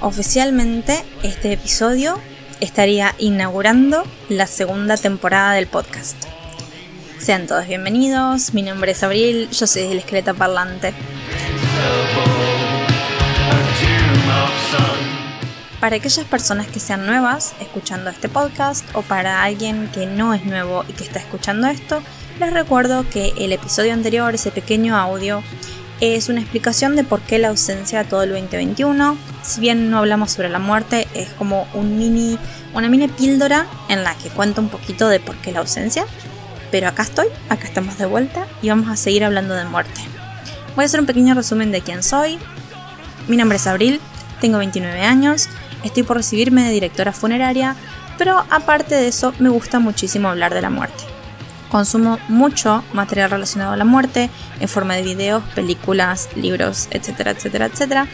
Oficialmente este episodio estaría inaugurando la segunda temporada del podcast. Sean todos bienvenidos, mi nombre es Abril, yo soy el esqueleto parlante. Para aquellas personas que sean nuevas escuchando este podcast o para alguien que no es nuevo y que está escuchando esto, les recuerdo que el episodio anterior, ese pequeño audio, es una explicación de por qué la ausencia todo el 2021. Si bien no hablamos sobre la muerte, es como un mini, una mini píldora en la que cuento un poquito de por qué la ausencia. Pero acá estoy, acá estamos de vuelta y vamos a seguir hablando de muerte. Voy a hacer un pequeño resumen de quién soy. Mi nombre es Abril, tengo 29 años, estoy por recibirme de directora funeraria, pero aparte de eso me gusta muchísimo hablar de la muerte. Consumo mucho material relacionado a la muerte en forma de videos, películas, libros, etcétera, etcétera, etcétera.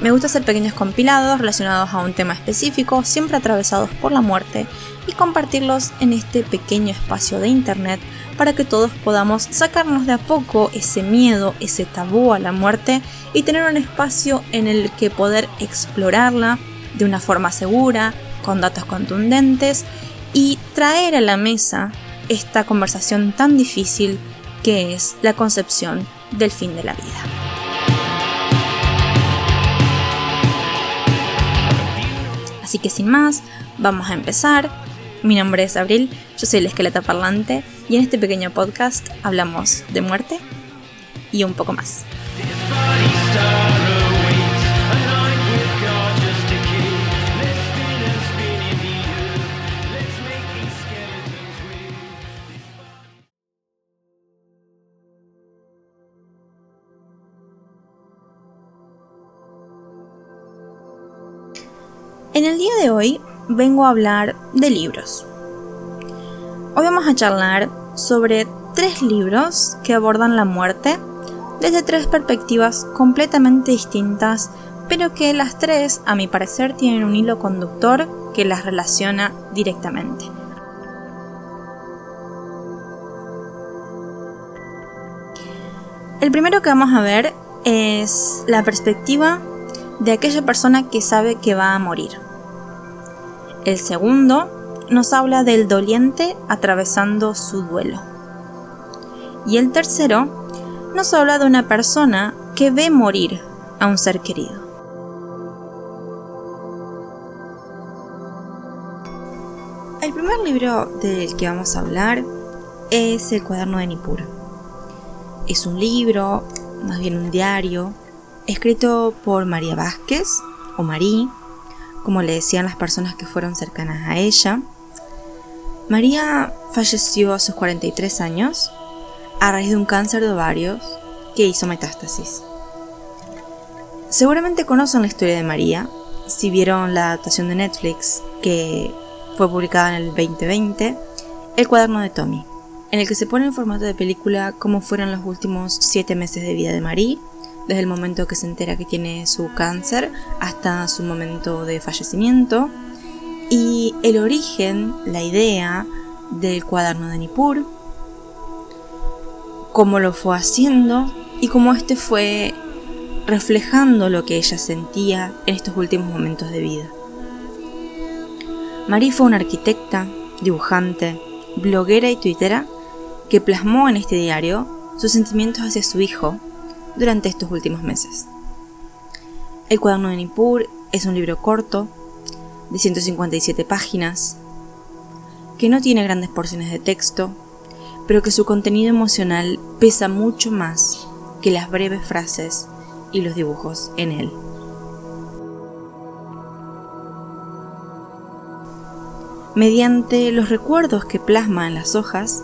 Me gusta hacer pequeños compilados relacionados a un tema específico, siempre atravesados por la muerte, y compartirlos en este pequeño espacio de internet para que todos podamos sacarnos de a poco ese miedo, ese tabú a la muerte y tener un espacio en el que poder explorarla de una forma segura, con datos contundentes y traer a la mesa esta conversación tan difícil que es la concepción del fin de la vida. Así que sin más, vamos a empezar. Mi nombre es Abril, yo soy el esqueleto parlante y en este pequeño podcast hablamos de muerte y un poco más. En el día de hoy vengo a hablar de libros. Hoy vamos a charlar sobre tres libros que abordan la muerte desde tres perspectivas completamente distintas, pero que las tres, a mi parecer, tienen un hilo conductor que las relaciona directamente. El primero que vamos a ver es la perspectiva de aquella persona que sabe que va a morir. El segundo nos habla del doliente atravesando su duelo. Y el tercero nos habla de una persona que ve morir a un ser querido. El primer libro del que vamos a hablar es El cuaderno de Nippur. Es un libro, más bien un diario, escrito por María Vázquez, o Marí, como le decían las personas que fueron cercanas a ella. María falleció a sus 43 años a raíz de un cáncer de ovarios que hizo metástasis. Seguramente conocen la historia de María si vieron la adaptación de Netflix que fue publicada en el 2020, El cuaderno de Tommy, en el que se pone en formato de película cómo fueron los últimos 7 meses de vida de María desde el momento que se entera que tiene su cáncer hasta su momento de fallecimiento. Y el origen, la idea del cuaderno de Nippur, cómo lo fue haciendo y cómo este fue reflejando lo que ella sentía en estos últimos momentos de vida. Marie fue una arquitecta, dibujante, bloguera y tuitera que plasmó en este diario sus sentimientos hacia su hijo durante estos últimos meses. El cuaderno de Nippur es un libro corto, de 157 páginas, que no tiene grandes porciones de texto, pero que su contenido emocional pesa mucho más que las breves frases y los dibujos en él. Mediante los recuerdos que plasma en las hojas,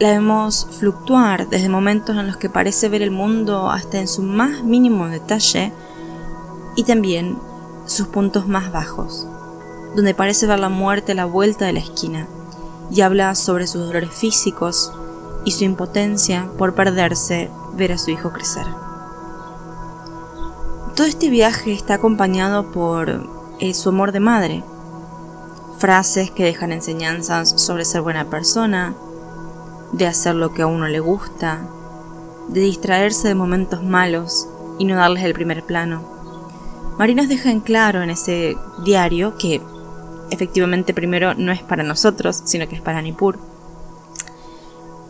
la vemos fluctuar desde momentos en los que parece ver el mundo hasta en su más mínimo detalle y también sus puntos más bajos, donde parece ver la muerte a la vuelta de la esquina y habla sobre sus dolores físicos y su impotencia por perderse ver a su hijo crecer. Todo este viaje está acompañado por eh, su amor de madre, frases que dejan enseñanzas sobre ser buena persona, de hacer lo que a uno le gusta, de distraerse de momentos malos y no darles el primer plano, Marie nos deja en claro en ese diario que efectivamente primero no es para nosotros, sino que es para Nippur.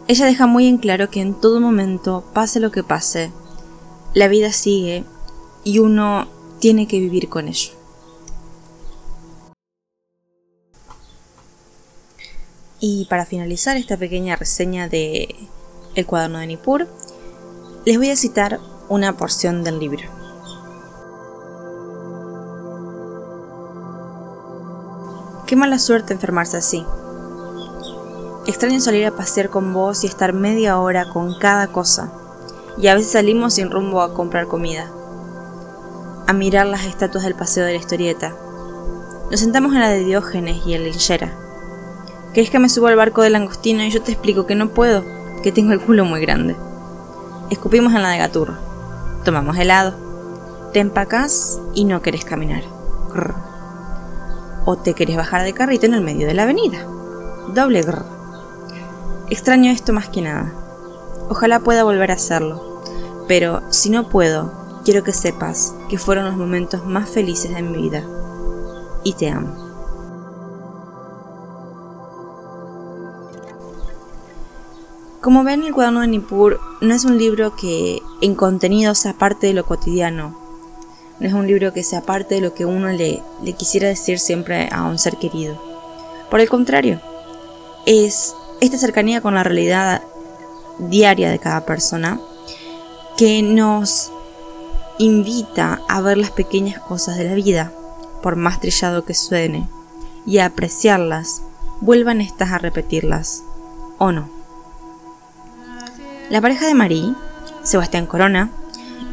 Ella deja muy en claro que en todo momento, pase lo que pase, la vida sigue y uno tiene que vivir con ello. Y para finalizar esta pequeña reseña de El cuaderno de Nippur, les voy a citar una porción del libro. Qué mala suerte enfermarse así. Extraño salir a pasear con vos y estar media hora con cada cosa. Y a veces salimos sin rumbo a comprar comida. A mirar las estatuas del paseo de la historieta. Nos sentamos en la de Diógenes y en la linchera ¿Querés que me suba al barco del langostino y yo te explico que no puedo? Que tengo el culo muy grande. Escupimos en la de Gaturro. Tomamos helado. Te empacás y no querés caminar. O te querés bajar de carrito en el medio de la avenida. Doble grr. Extraño esto más que nada. Ojalá pueda volver a hacerlo. Pero si no puedo, quiero que sepas que fueron los momentos más felices de mi vida. Y te amo. Como ven, el cuaderno de Nippur no es un libro que en contenido sea parte de lo cotidiano. No es un libro que sea parte de lo que uno le, quisiera decir siempre a un ser querido. Por el contrario, es esta cercanía con la realidad diaria de cada persona que nos invita a ver las pequeñas cosas de la vida, por más trillado que suene, y a apreciarlas, vuelvan estas a repetirlas, o no. La pareja de Marie, Sebastián Corona,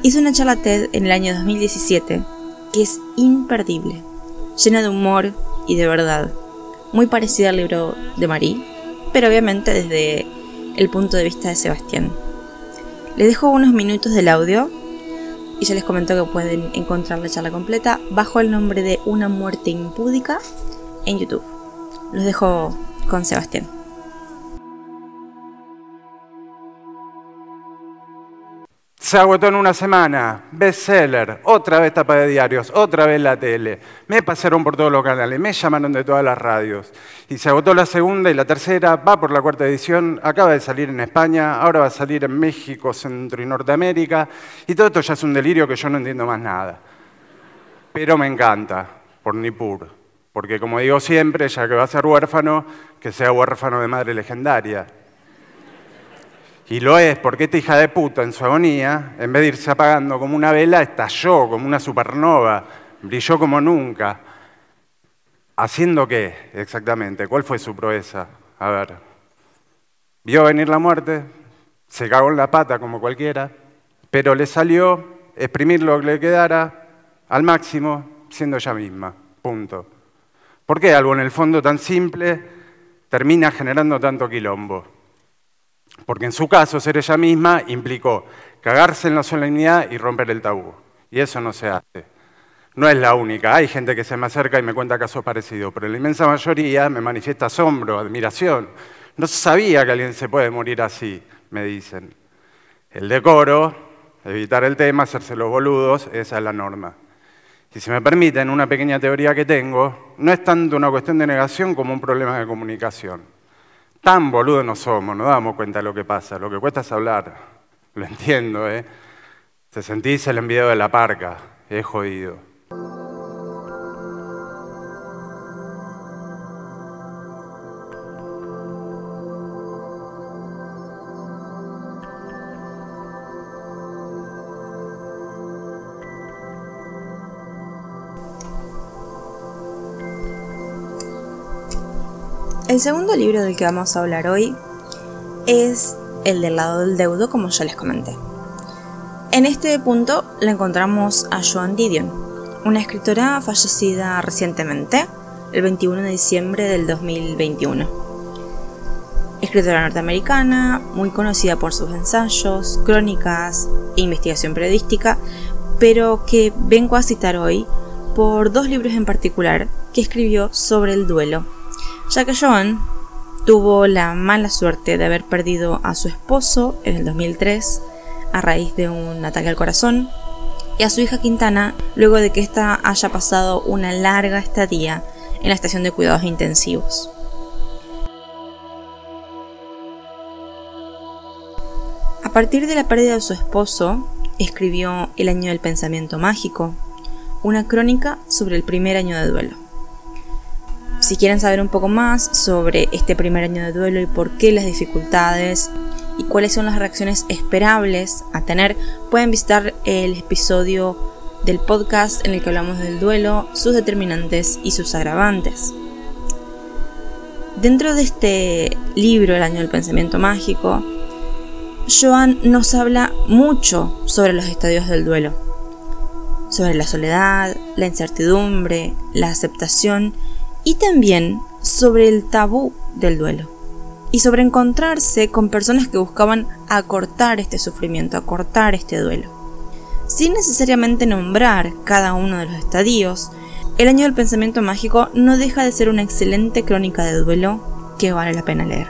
hizo una charla TED en el año 2017 que es imperdible, llena de humor y de verdad, muy parecida al libro de Marie, pero obviamente desde el punto de vista de Sebastián. Les dejo unos minutos del audio y ya les comento que pueden encontrar la charla completa bajo el nombre de Una muerte impúdica en YouTube. Los dejo con Sebastián. Se agotó en una semana, bestseller, otra vez tapa de diarios, otra vez la tele. Me pasaron por todos los canales, me llamaron de todas las radios. Y se agotó la segunda y la tercera, va por la cuarta edición, acaba de salir en España, ahora va a salir en México, Centro y Norteamérica. Y todo esto ya es un delirio que yo no entiendo más nada. Pero me encanta, por Nippur. Porque como digo siempre, ya que va a ser huérfano, que sea huérfano de madre legendaria. Y lo es porque esta hija de puta en su agonía, en vez de irse apagando como una vela, estalló como una supernova, brilló como nunca. ¿Haciendo qué exactamente? ¿Cuál fue su proeza? A ver, vio venir la muerte, se cagó en la pata como cualquiera, pero le salió exprimir lo que le quedara al máximo siendo ella misma. Punto. ¿Por qué algo en el fondo tan simple termina generando tanto quilombo? Porque en su caso, ser ella misma implicó cagarse en la solemnidad y romper el tabú. Y eso no se hace. No es la única. Hay gente que se me acerca y me cuenta casos parecidos, pero la inmensa mayoría me manifiesta asombro, admiración. No sabía que alguien se puede morir así, me dicen. El decoro, evitar el tema, hacerse los boludos, esa es la norma. Y si me permiten, una pequeña teoría que tengo, no es tanto una cuestión de negación como un problema de comunicación. Tan boludos no somos, no damos cuenta de lo que pasa. Lo que cuesta es hablar. Lo entiendo, ¿eh? Se sentís el enviado de la parca. Es jodido. El segundo libro del que vamos a hablar hoy es El del lado del deudo, como ya les comenté. En este punto la encontramos a Joan Didion, una escritora fallecida recientemente, el 21 de diciembre del 2021. Escritora norteamericana, muy conocida por sus ensayos, crónicas e investigación periodística, pero que vengo a citar hoy por dos libros en particular que escribió sobre el duelo Joan tuvo la mala suerte de haber perdido a su esposo en el 2003 a raíz de un ataque al corazón y a su hija Quintana luego de que ésta haya pasado una larga estadía en la estación de cuidados intensivos. A partir de la pérdida de su esposo, escribió El año del pensamiento mágico, una crónica sobre el primer año de duelo. Si quieren saber un poco más sobre este primer año de duelo y por qué las dificultades y cuáles son las reacciones esperables a tener, pueden visitar el episodio del podcast en el que hablamos del duelo, sus determinantes y sus agravantes. Dentro de este libro, El año del pensamiento mágico, Joan nos habla mucho sobre los estadios del duelo, sobre la soledad, la incertidumbre, la aceptación y también sobre el tabú del duelo y sobre encontrarse con personas que buscaban acortar este sufrimiento, acortar este duelo. Sin necesariamente nombrar cada uno de los estadios, el año del pensamiento mágico no deja de ser una excelente crónica de duelo que vale la pena leer.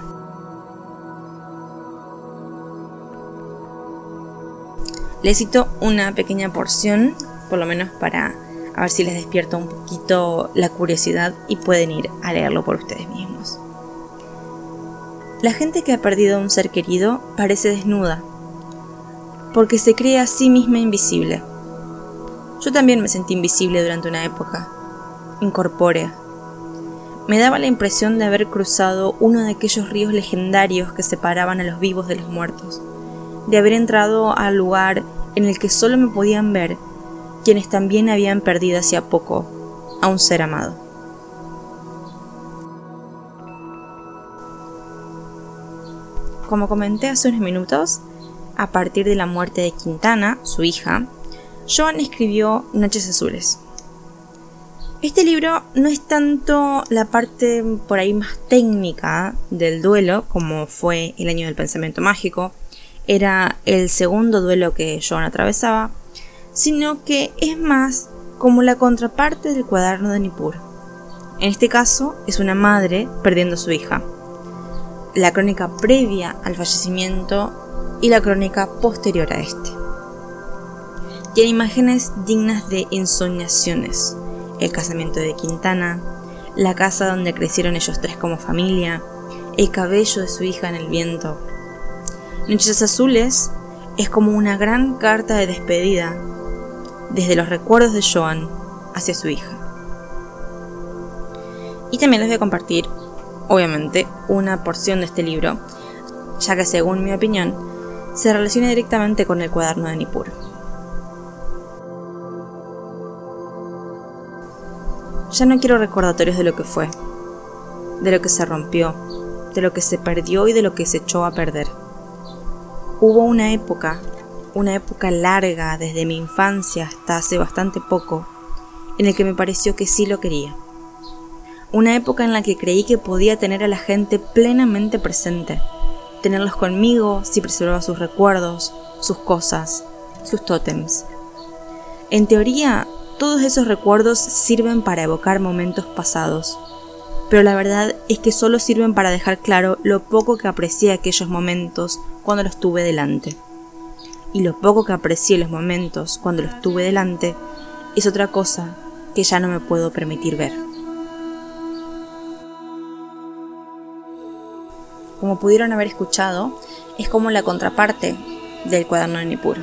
Les cito una pequeña porción, por lo menos para a ver si les despierta un poquito la curiosidad y pueden ir a leerlo por ustedes mismos. La gente que ha perdido a un ser querido parece desnuda, porque se cree a sí misma invisible. Yo también me sentí invisible durante una época, incorpórea. Me daba la impresión de haber cruzado uno de aquellos ríos legendarios que separaban a los vivos de los muertos, de haber entrado al lugar en el que solo me podían ver quienes también habían perdido hacía poco a un ser amado. Como comenté hace unos minutos, a partir de la muerte de Quintana, su hija, Joan escribió Noches Azules. Este libro no es tanto la parte por ahí más técnica del duelo, como fue el año del pensamiento mágico, era el segundo duelo que Joan atravesaba, sino que es más como la contraparte del cuaderno de Nippur. En este caso es una madre perdiendo a su hija la crónica previa al fallecimiento y la crónica posterior a este. Tiene imágenes dignas de ensoñaciones. El casamiento de Quintana, la casa donde crecieron ellos tres como familia, el cabello de su hija en el viento. Noches Azules es como una gran carta de despedida desde los recuerdos de Joan hacia su hija. Y también les voy a compartir obviamente, una porción de este libro, ya que según mi opinión, se relaciona directamente con el cuaderno de Nippur. Ya no quiero recordatorios de lo que fue, de lo que se rompió, de lo que se perdió y de lo que se echó a perder. Hubo una época, una época larga desde mi infancia hasta hace bastante poco, en el que me pareció que sí lo quería una época en la que creí que podía tener a la gente plenamente presente, tenerlos conmigo si preservaba sus recuerdos, sus cosas, sus tótems. En teoría, todos esos recuerdos sirven para evocar momentos pasados, pero la verdad es que solo sirven para dejar claro lo poco que aprecié aquellos momentos cuando los tuve delante. Y lo poco que aprecié los momentos cuando los tuve delante es otra cosa que ya no me puedo permitir ver. como pudieron haber escuchado, es como la contraparte del cuaderno de Nippur.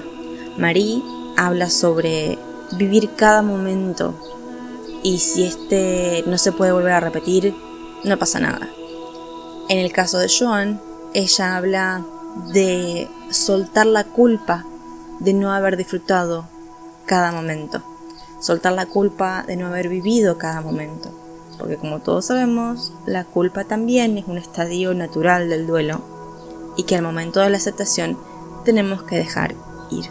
Marie habla sobre vivir cada momento y si este no se puede volver a repetir, no pasa nada. En el caso de Joan, ella habla de soltar la culpa de no haber disfrutado cada momento, soltar la culpa de no haber vivido cada momento porque como todos sabemos, la culpa también es un estadio natural del duelo y que al momento de la aceptación tenemos que dejar ir.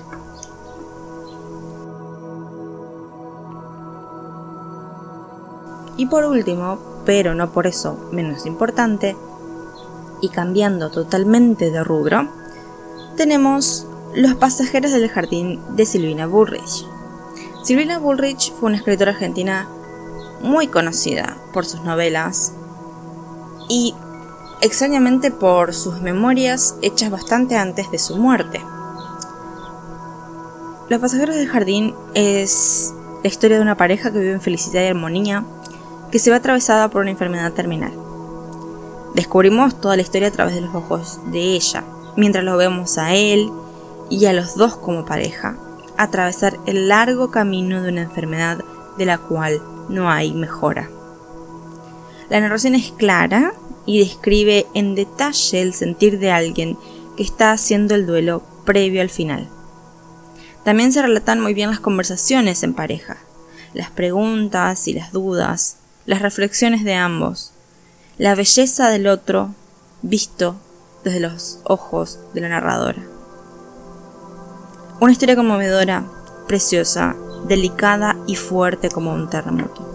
Y por último, pero no por eso menos importante, y cambiando totalmente de rubro, tenemos Los pasajeros del jardín de Silvina Bullrich. Silvina Bullrich fue una escritora argentina muy conocida por sus novelas y extrañamente por sus memorias hechas bastante antes de su muerte. Los pasajeros del jardín es la historia de una pareja que vive en felicidad y armonía, que se ve atravesada por una enfermedad terminal. Descubrimos toda la historia a través de los ojos de ella, mientras lo vemos a él y a los dos como pareja, atravesar el largo camino de una enfermedad de la cual no hay mejora. La narración es clara y describe en detalle el sentir de alguien que está haciendo el duelo previo al final. También se relatan muy bien las conversaciones en pareja, las preguntas y las dudas, las reflexiones de ambos, la belleza del otro visto desde los ojos de la narradora. Una historia conmovedora, preciosa, delicada y fuerte como un terremoto.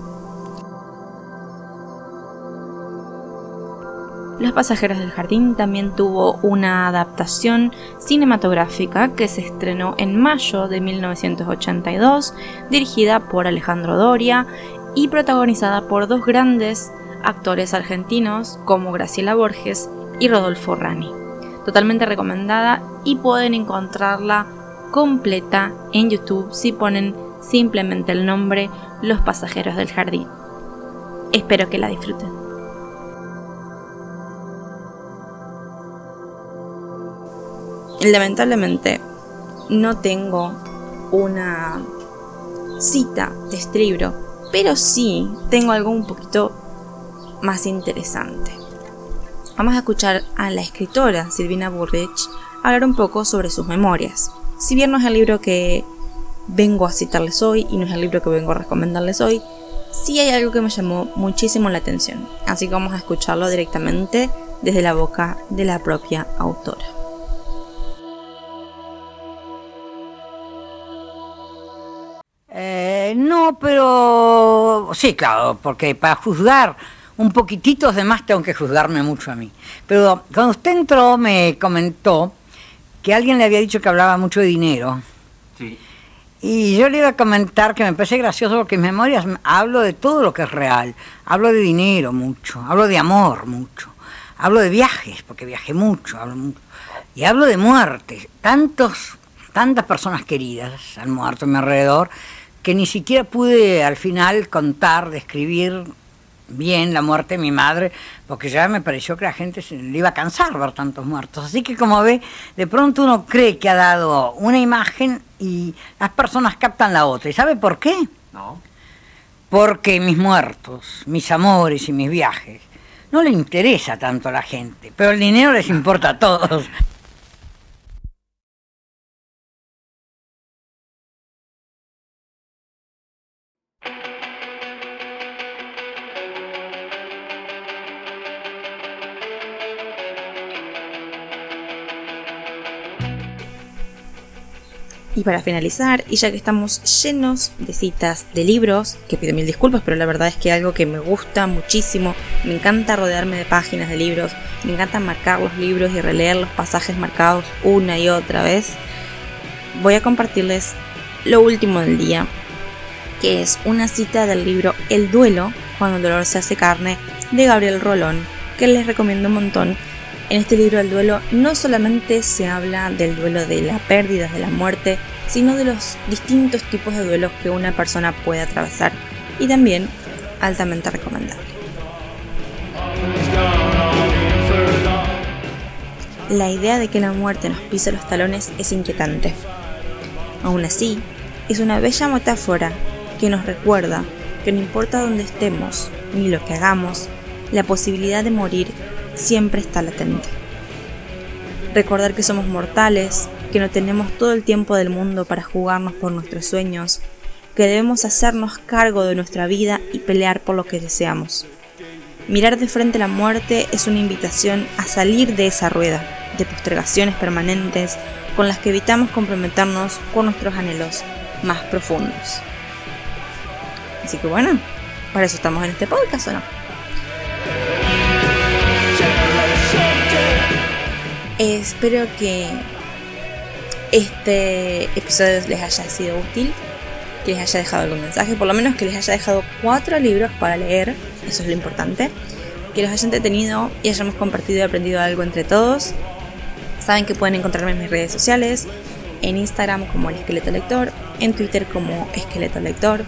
Los pasajeros del jardín también tuvo una adaptación cinematográfica que se estrenó en mayo de 1982, dirigida por Alejandro Doria y protagonizada por dos grandes actores argentinos como Graciela Borges y Rodolfo Rani. Totalmente recomendada y pueden encontrarla completa en YouTube si ponen simplemente el nombre Los pasajeros del jardín. Espero que la disfruten. lamentablemente no tengo una cita de este libro, pero sí tengo algo un poquito más interesante. Vamos a escuchar a la escritora Silvina Burrich hablar un poco sobre sus memorias. Si bien no es el libro que vengo a citarles hoy y no es el libro que vengo a recomendarles hoy, sí hay algo que me llamó muchísimo la atención, así que vamos a escucharlo directamente desde la boca de la propia autora. no, pero sí, claro, porque para juzgar un poquitito de más tengo que juzgarme mucho a mí. Pero cuando usted entró me comentó que alguien le había dicho que hablaba mucho de dinero. Sí. Y yo le iba a comentar que me parece gracioso porque en memorias hablo de todo lo que es real. Hablo de dinero mucho, hablo de amor mucho, hablo de viajes, porque viajé mucho, hablo mucho. Y hablo de muerte. Tantos, tantas personas queridas han muerto a mi alrededor que ni siquiera pude al final contar, describir bien la muerte de mi madre, porque ya me pareció que la gente se le iba a cansar ver tantos muertos. Así que como ve, de pronto uno cree que ha dado una imagen y las personas captan la otra. ¿Y sabe por qué? No. Porque mis muertos, mis amores y mis viajes, no le interesa tanto a la gente, pero el dinero les importa a todos. Para finalizar, y ya que estamos llenos de citas de libros, que pido mil disculpas, pero la verdad es que algo que me gusta muchísimo, me encanta rodearme de páginas de libros, me encanta marcar los libros y releer los pasajes marcados una y otra vez, voy a compartirles lo último del día, que es una cita del libro El duelo, cuando el dolor se hace carne, de Gabriel Rolón, que les recomiendo un montón. En este libro del duelo no solamente se habla del duelo de la pérdida, de la muerte, sino de los distintos tipos de duelos que una persona puede atravesar y también altamente recomendable. La idea de que la muerte nos pise los talones es inquietante. Aún así, es una bella metáfora que nos recuerda que no importa dónde estemos ni lo que hagamos, la posibilidad de morir siempre está latente. Recordar que somos mortales, que no tenemos todo el tiempo del mundo para jugarnos por nuestros sueños, que debemos hacernos cargo de nuestra vida y pelear por lo que deseamos. Mirar de frente la muerte es una invitación a salir de esa rueda de postergaciones permanentes con las que evitamos comprometernos con nuestros anhelos más profundos. Así que bueno, para eso estamos en este podcast, ¿o no? espero que este episodio les haya sido útil, que les haya dejado algún mensaje, por lo menos que les haya dejado cuatro libros para leer, eso es lo importante, que los haya entretenido y hayamos compartido y aprendido algo entre todos. Saben que pueden encontrarme en mis redes sociales, en Instagram como el esqueleto lector, en Twitter como esqueleto lector.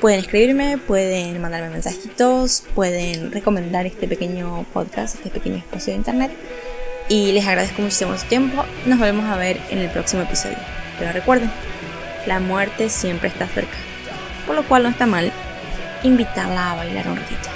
Pueden escribirme, pueden mandarme mensajitos, pueden recomendar este pequeño podcast, este pequeño espacio de internet. Y les agradezco muchísimo su tiempo. Nos volvemos a ver en el próximo episodio. Pero recuerden, la muerte siempre está cerca. Por lo cual no está mal invitarla a bailar un ratito.